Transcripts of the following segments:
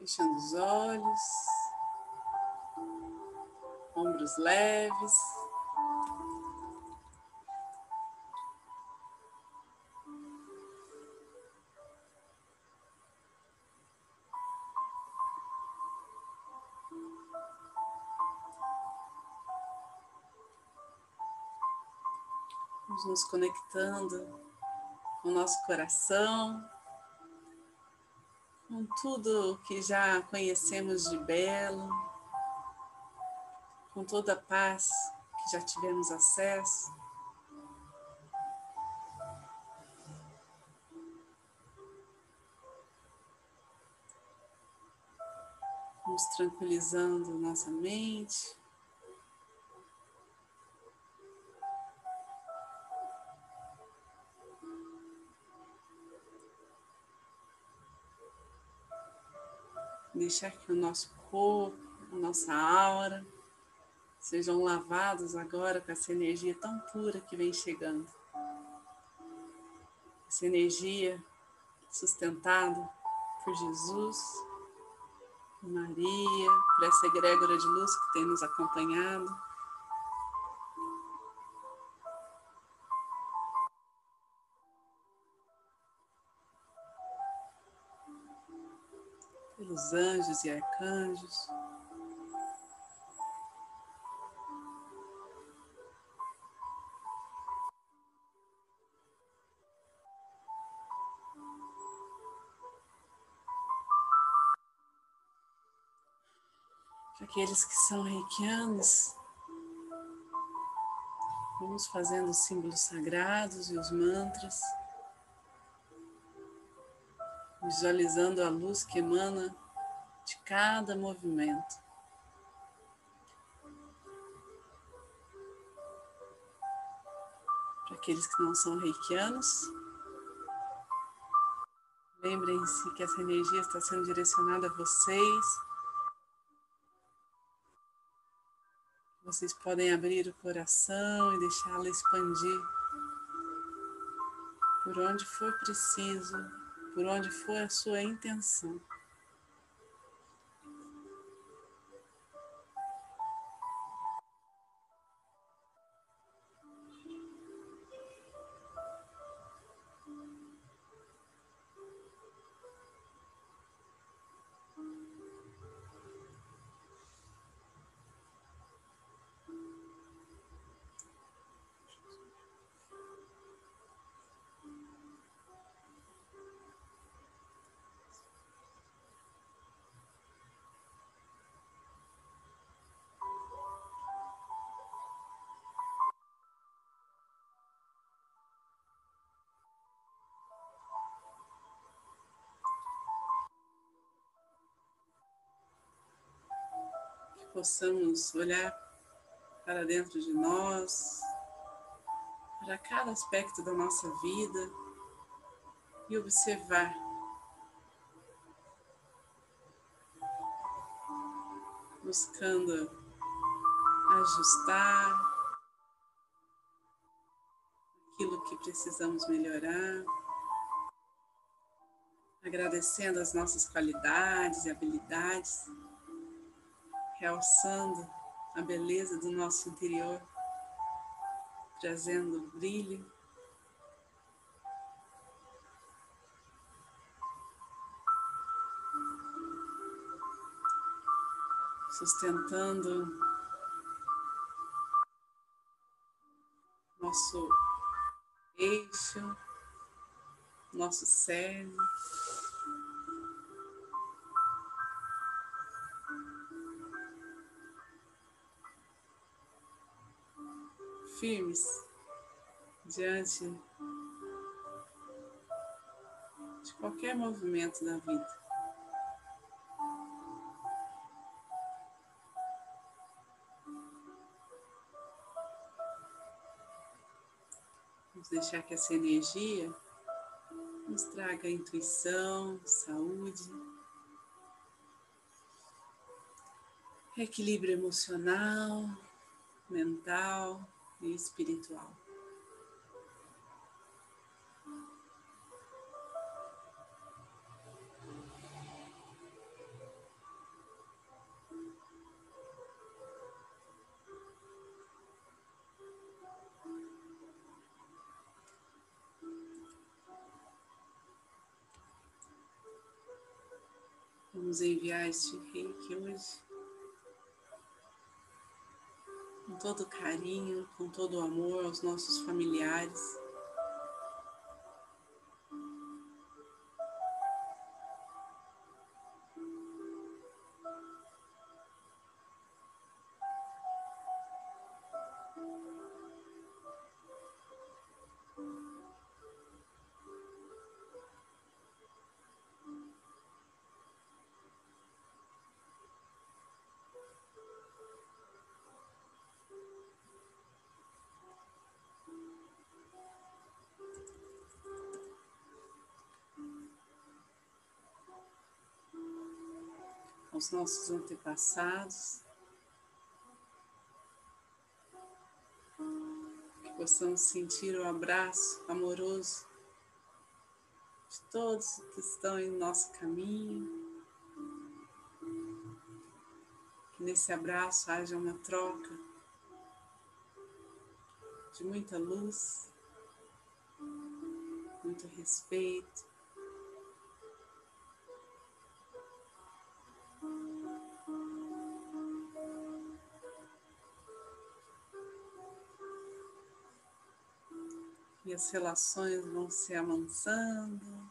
Fechando os olhos, ombros leves. Nos conectando com o nosso coração, com tudo que já conhecemos de belo, com toda a paz que já tivemos acesso. Vamos tranquilizando nossa mente. Deixar que o nosso corpo, a nossa aura sejam lavados agora com essa energia tão pura que vem chegando. Essa energia sustentada por Jesus, por Maria, por essa egrégora de luz que tem nos acompanhado. Pelos anjos e arcanjos. Aqueles que são reikianos, vamos fazendo os símbolos sagrados e os mantras visualizando a luz que emana de cada movimento. Para aqueles que não são reikianos, lembrem-se que essa energia está sendo direcionada a vocês. Vocês podem abrir o coração e deixá-la expandir por onde for preciso por onde for a sua intenção. Possamos olhar para dentro de nós, para cada aspecto da nossa vida e observar. Buscando ajustar aquilo que precisamos melhorar, agradecendo as nossas qualidades e habilidades realçando a beleza do nosso interior, trazendo brilho. Sustentando nosso eixo, nosso cerne. Diante de qualquer movimento da vida. Vamos deixar que essa energia nos traga intuição, saúde, equilíbrio emocional, mental e espiritual. Vamos enviar este reiki hoje todo carinho, com todo amor aos nossos familiares. Aos nossos antepassados, que possamos sentir o abraço amoroso de todos que estão em nosso caminho, que nesse abraço haja uma troca de muita luz, muito respeito, e as relações vão se amansando,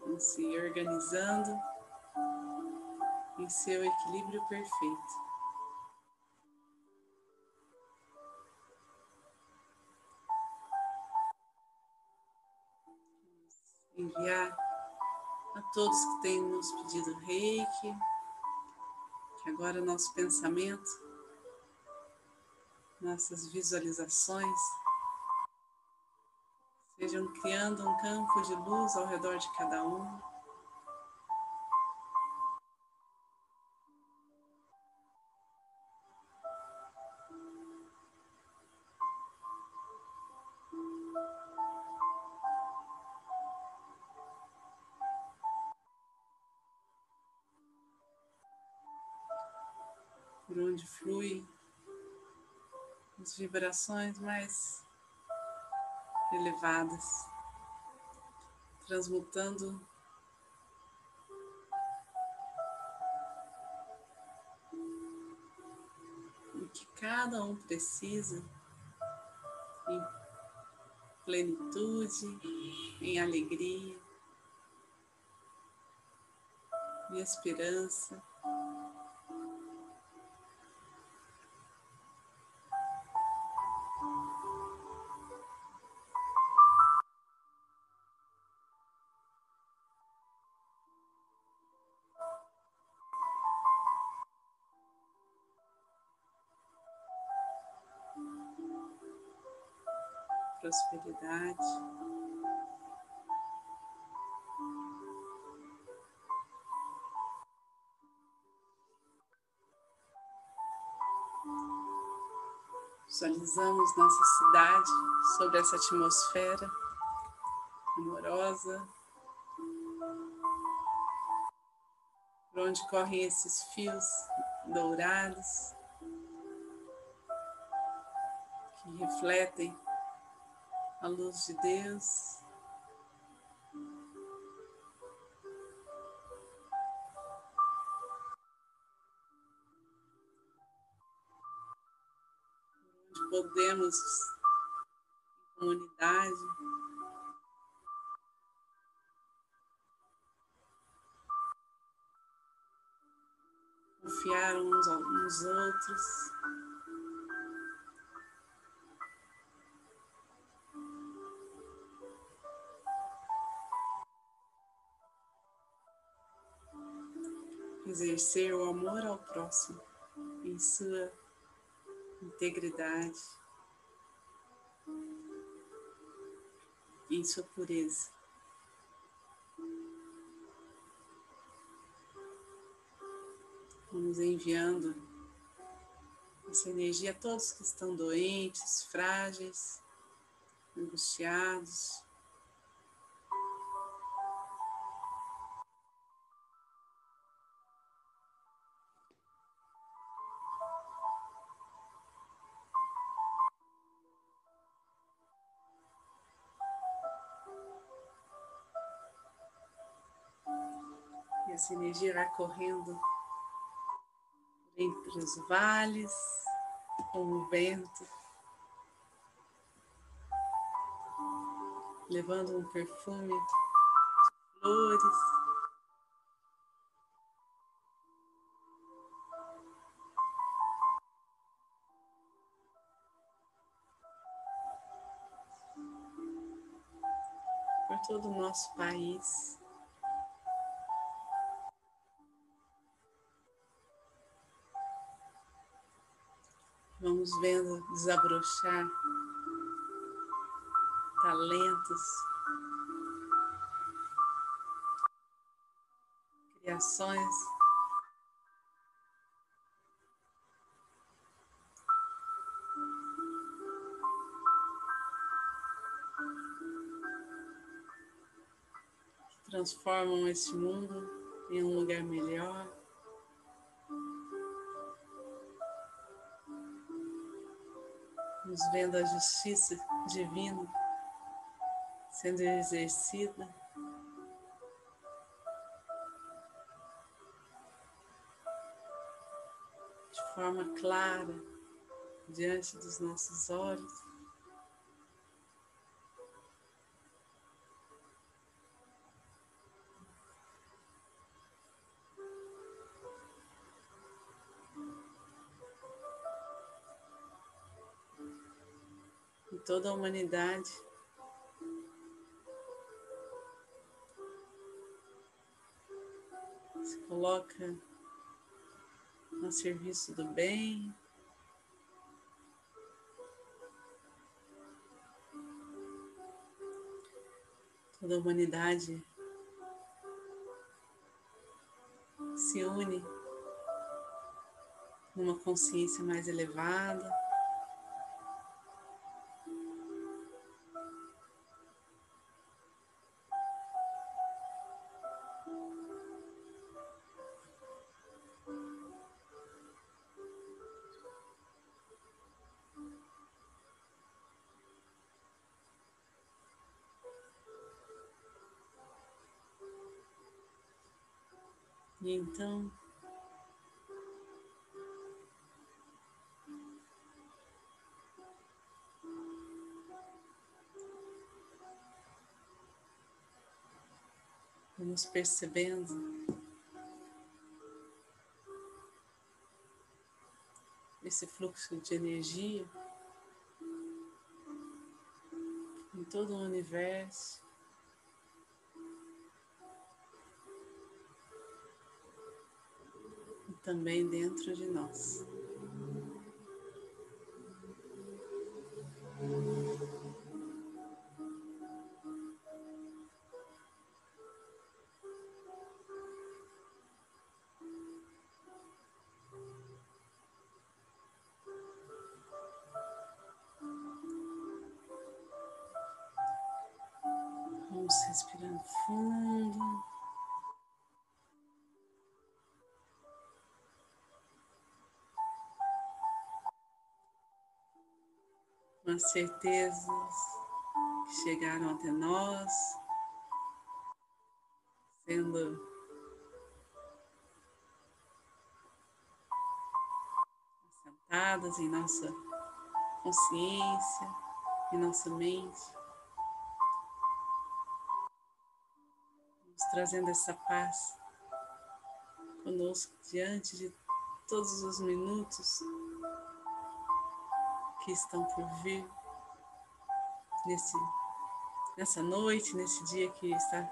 vão se organizando em seu equilíbrio perfeito. Enviar a todos que têm nos pedido reiki, que agora nosso pensamento nossas visualizações sejam criando um campo de luz ao redor de cada um. Por onde flui as vibrações mais elevadas, transmutando o que cada um precisa em plenitude, em alegria, em esperança. Prosperidade. Visualizamos nossa cidade sobre essa atmosfera amorosa, por onde correm esses fios dourados que refletem a luz de Deus. Onde podemos, em comunidade, confiar uns aos outros. Exercer o amor ao próximo em sua integridade, em sua pureza. Vamos enviando essa energia a todos que estão doentes, frágeis, angustiados, Essa energia vai correndo entre os vales, com o vento, levando um perfume de flores. Por todo o nosso país. Vamos vendo desabrochar talentos, criações. que Transformam este mundo em um lugar melhor. Nos vendo a justiça divina sendo exercida. De forma clara diante dos nossos olhos. Toda a humanidade. Se coloca a serviço do bem. Toda a humanidade se une numa consciência mais elevada. E então, vamos percebendo esse fluxo de energia em todo o universo. Também dentro de nós. Vamos respirando fundo. As certezas que chegaram até nós, sendo assentadas em nossa consciência, em nossa mente. Vamos trazendo essa paz conosco diante de todos os minutos que estão por vir nesse, nessa noite, nesse dia que está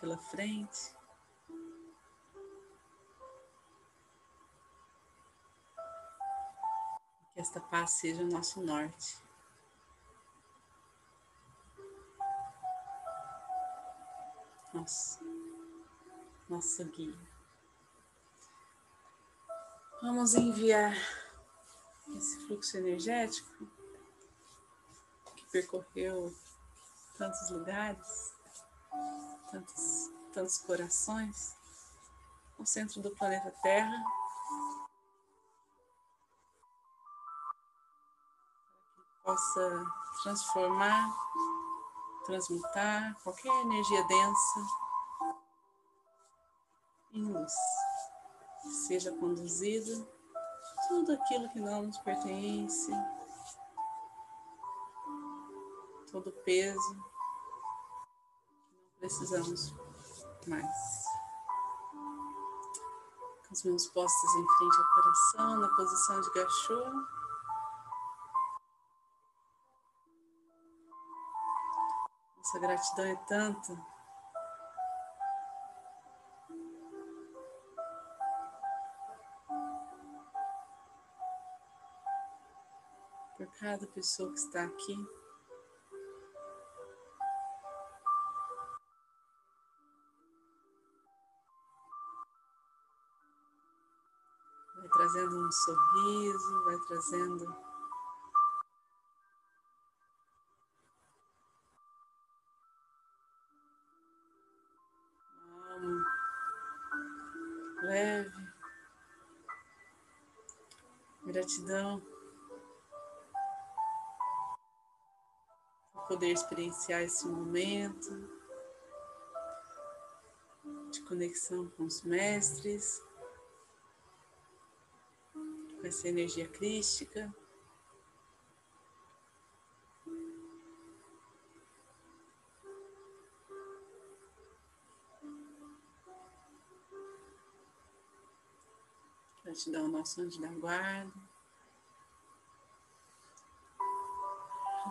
pela frente. Que esta paz seja o nosso norte. Nosso, nosso guia. Vamos enviar esse fluxo energético que percorreu tantos lugares, tantos, tantos corações, o centro do planeta Terra. Possa transformar, transmutar qualquer energia densa em luz. Seja conduzido tudo aquilo que não nos pertence, todo peso que não precisamos mais. Com as mãos postas em frente ao coração, na posição de gachô. Nossa gratidão é tanta cada pessoa que está aqui. Vai trazendo um sorriso, vai trazendo leve, gratidão. Poder experienciar esse momento de conexão com os mestres, com essa energia crística. Gratidão ao nosso anjo da guarda.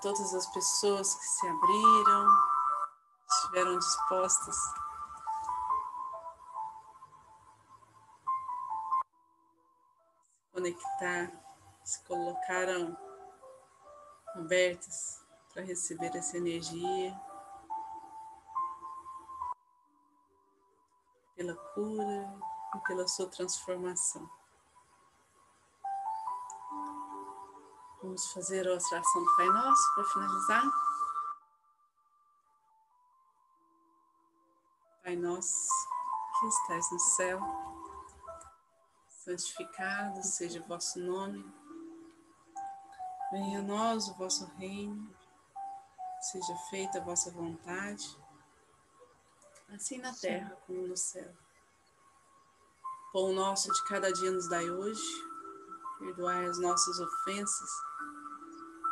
Todas as pessoas que se abriram, estiveram dispostas conectar, se colocaram abertas para receber essa energia. Pela cura e pela sua transformação. Vamos fazer a oração do Pai Nosso para finalizar. Pai Nosso, que estais no céu, santificado seja o vosso nome. Venha a nós o vosso reino, seja feita a vossa vontade, assim na terra como no céu. Pão nosso de cada dia nos dai hoje, perdoai as nossas ofensas